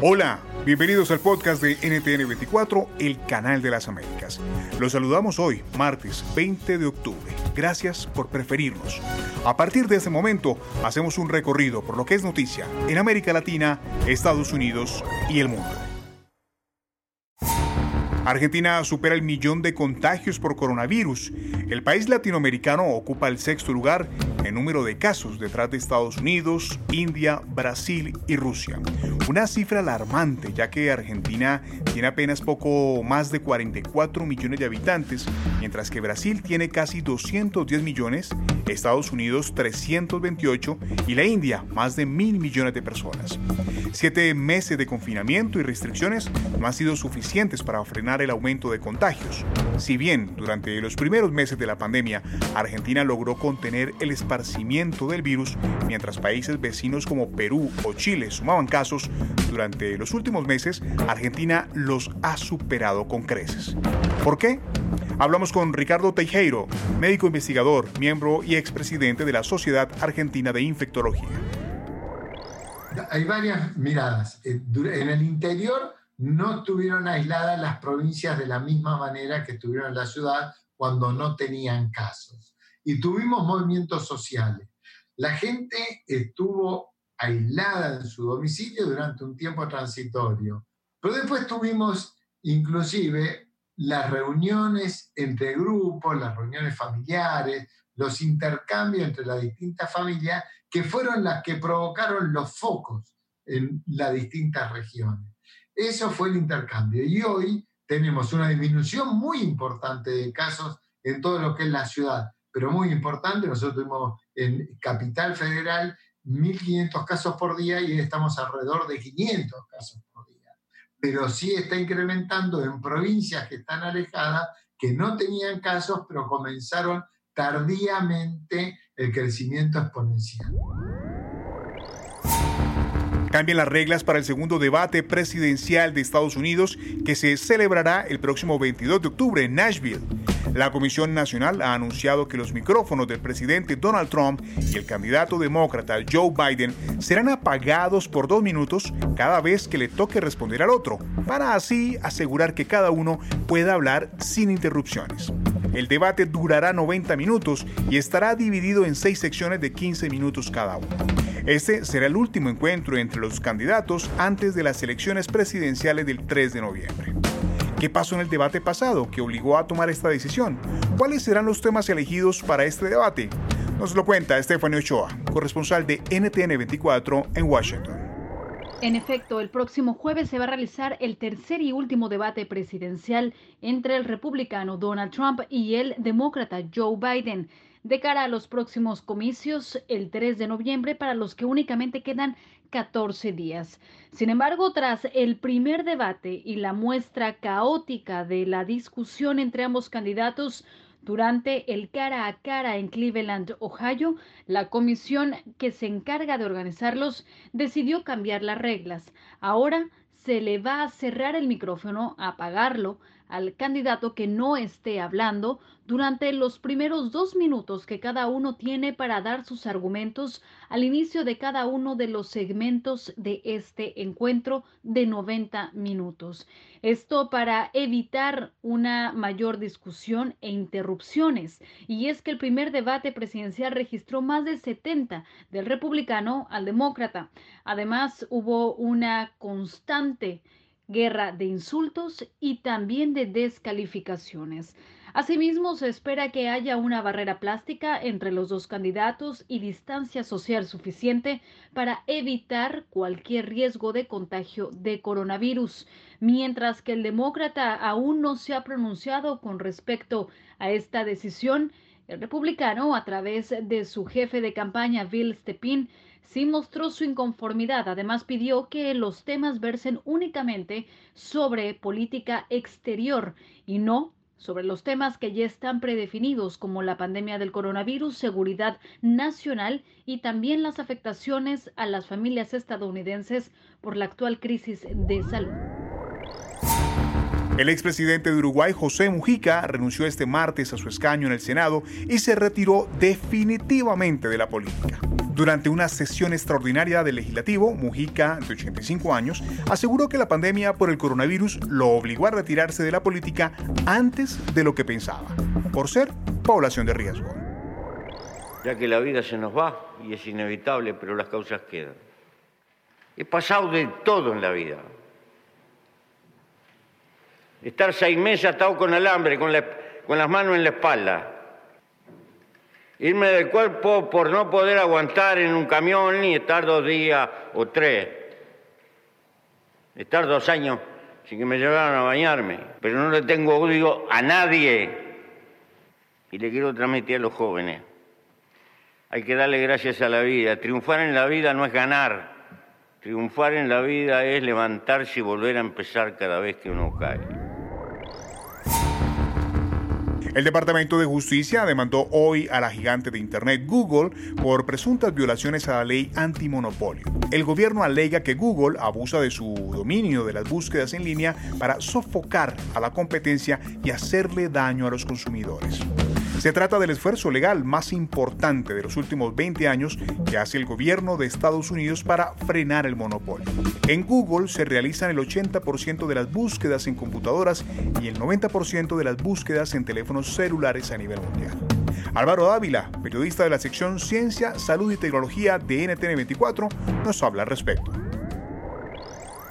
Hola, bienvenidos al podcast de NTN24, el canal de las Américas. Los saludamos hoy, martes 20 de octubre. Gracias por preferirnos. A partir de este momento, hacemos un recorrido por lo que es noticia en América Latina, Estados Unidos y el mundo. Argentina supera el millón de contagios por coronavirus. El país latinoamericano ocupa el sexto lugar en número de casos detrás de Estados Unidos, India, Brasil y Rusia. Una cifra alarmante ya que Argentina tiene apenas poco más de 44 millones de habitantes, mientras que Brasil tiene casi 210 millones, Estados Unidos 328 y la India más de mil millones de personas. Siete meses de confinamiento y restricciones no han sido suficientes para frenar el aumento de contagios. Si bien durante los primeros meses de la pandemia Argentina logró contener el esparcimiento del virus, mientras países vecinos como Perú o Chile sumaban casos, durante los últimos meses Argentina los ha superado con creces. ¿Por qué? Hablamos con Ricardo Teijeiro, médico investigador, miembro y expresidente de la Sociedad Argentina de Infectología. Hay varias miradas. En el interior no estuvieron aisladas las provincias de la misma manera que estuvieron la ciudad cuando no tenían casos. Y tuvimos movimientos sociales. La gente estuvo aislada en su domicilio durante un tiempo transitorio. Pero después tuvimos inclusive las reuniones entre grupos, las reuniones familiares, los intercambios entre las distintas familias, que fueron las que provocaron los focos en las distintas regiones. Eso fue el intercambio. Y hoy tenemos una disminución muy importante de casos en todo lo que es la ciudad, pero muy importante. Nosotros tuvimos en Capital Federal 1.500 casos por día y estamos alrededor de 500 casos por día. Pero sí está incrementando en provincias que están alejadas, que no tenían casos, pero comenzaron tardíamente el crecimiento exponencial. Cambian las reglas para el segundo debate presidencial de Estados Unidos que se celebrará el próximo 22 de octubre en Nashville. La Comisión Nacional ha anunciado que los micrófonos del presidente Donald Trump y el candidato demócrata Joe Biden serán apagados por dos minutos cada vez que le toque responder al otro, para así asegurar que cada uno pueda hablar sin interrupciones. El debate durará 90 minutos y estará dividido en seis secciones de 15 minutos cada uno. Este será el último encuentro entre los candidatos antes de las elecciones presidenciales del 3 de noviembre. ¿Qué pasó en el debate pasado que obligó a tomar esta decisión? ¿Cuáles serán los temas elegidos para este debate? Nos lo cuenta Stephanie Ochoa, corresponsal de NTN 24 en Washington. En efecto, el próximo jueves se va a realizar el tercer y último debate presidencial entre el republicano Donald Trump y el demócrata Joe Biden de cara a los próximos comicios el 3 de noviembre para los que únicamente quedan 14 días. Sin embargo, tras el primer debate y la muestra caótica de la discusión entre ambos candidatos, durante el cara a cara en Cleveland, Ohio, la comisión que se encarga de organizarlos decidió cambiar las reglas. Ahora se le va a cerrar el micrófono, apagarlo, al candidato que no esté hablando durante los primeros dos minutos que cada uno tiene para dar sus argumentos al inicio de cada uno de los segmentos de este encuentro de 90 minutos. Esto para evitar una mayor discusión e interrupciones. Y es que el primer debate presidencial registró más de 70 del republicano al demócrata. Además, hubo una constante guerra de insultos y también de descalificaciones. Asimismo, se espera que haya una barrera plástica entre los dos candidatos y distancia social suficiente para evitar cualquier riesgo de contagio de coronavirus, mientras que el demócrata aún no se ha pronunciado con respecto a esta decisión. El republicano, a través de su jefe de campaña, Bill Stepin, sí mostró su inconformidad. Además, pidió que los temas versen únicamente sobre política exterior y no sobre los temas que ya están predefinidos como la pandemia del coronavirus, seguridad nacional y también las afectaciones a las familias estadounidenses por la actual crisis de salud. El expresidente de Uruguay, José Mujica, renunció este martes a su escaño en el Senado y se retiró definitivamente de la política. Durante una sesión extraordinaria del legislativo, Mujica, de 85 años, aseguró que la pandemia por el coronavirus lo obligó a retirarse de la política antes de lo que pensaba, por ser población de riesgo. Ya que la vida se nos va y es inevitable, pero las causas quedan. He pasado de todo en la vida. Estar seis meses atado con alambre, con, las manos en la espalda irme del cuerpo por no poder aguantar en un camión ni estar dos días o tres, estar dos años sin que me llevaran a bañarme, pero no le tengo odio a nadie y le quiero transmitir a los jóvenes. Hay que darle gracias a la vida. Triunfar en la vida no es ganar. Triunfar en la vida es levantarse y volver a empezar cada vez que uno cae. El Departamento de Justicia demandó hoy a la gigante de Internet Google por presuntas violaciones a la ley antimonopolio. El gobierno alega que Google abusa de su dominio de las búsquedas en línea para sofocar a la competencia y hacerle daño a los consumidores. Se trata del esfuerzo legal más importante de los últimos 20 años que hace el gobierno de Estados Unidos para frenar el monopolio. En Google se realizan el 80% de las búsquedas en computadoras y el 90% de las búsquedas en teléfonos celulares a nivel mundial. Álvaro Dávila, periodista de la sección Ciencia, Salud y Tecnología de NTN 24, nos habla al respecto.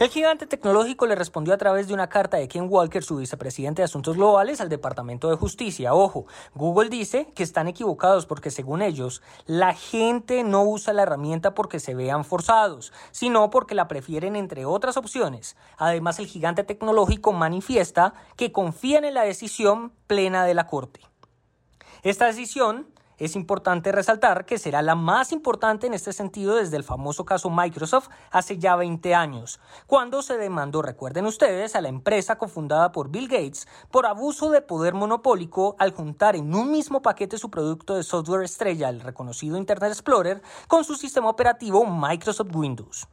El gigante tecnológico le respondió a través de una carta de Ken Walker, su vicepresidente de Asuntos Globales, al Departamento de Justicia. Ojo, Google dice que están equivocados porque según ellos, la gente no usa la herramienta porque se vean forzados, sino porque la prefieren entre otras opciones. Además, el gigante tecnológico manifiesta que confían en la decisión plena de la Corte. Esta decisión es importante resaltar que será la más importante en este sentido desde el famoso caso Microsoft hace ya 20 años, cuando se demandó, recuerden ustedes, a la empresa cofundada por Bill Gates por abuso de poder monopólico al juntar en un mismo paquete su producto de software estrella, el reconocido Internet Explorer, con su sistema operativo Microsoft Windows.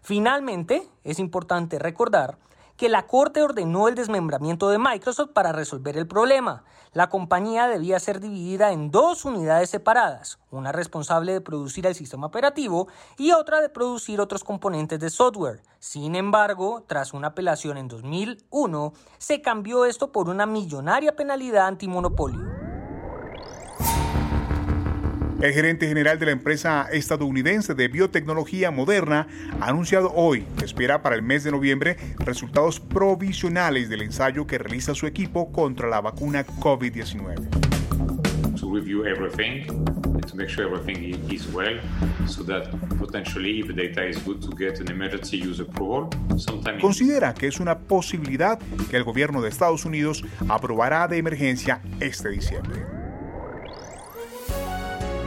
Finalmente, es importante recordar que la Corte ordenó el desmembramiento de Microsoft para resolver el problema. La compañía debía ser dividida en dos unidades separadas, una responsable de producir el sistema operativo y otra de producir otros componentes de software. Sin embargo, tras una apelación en 2001, se cambió esto por una millonaria penalidad antimonopolio. El gerente general de la empresa estadounidense de biotecnología Moderna ha anunciado hoy que espera para el mes de noviembre resultados provisionales del ensayo que realiza su equipo contra la vacuna COVID-19. Considera que es una posibilidad que el gobierno de Estados Unidos aprobará de emergencia este diciembre.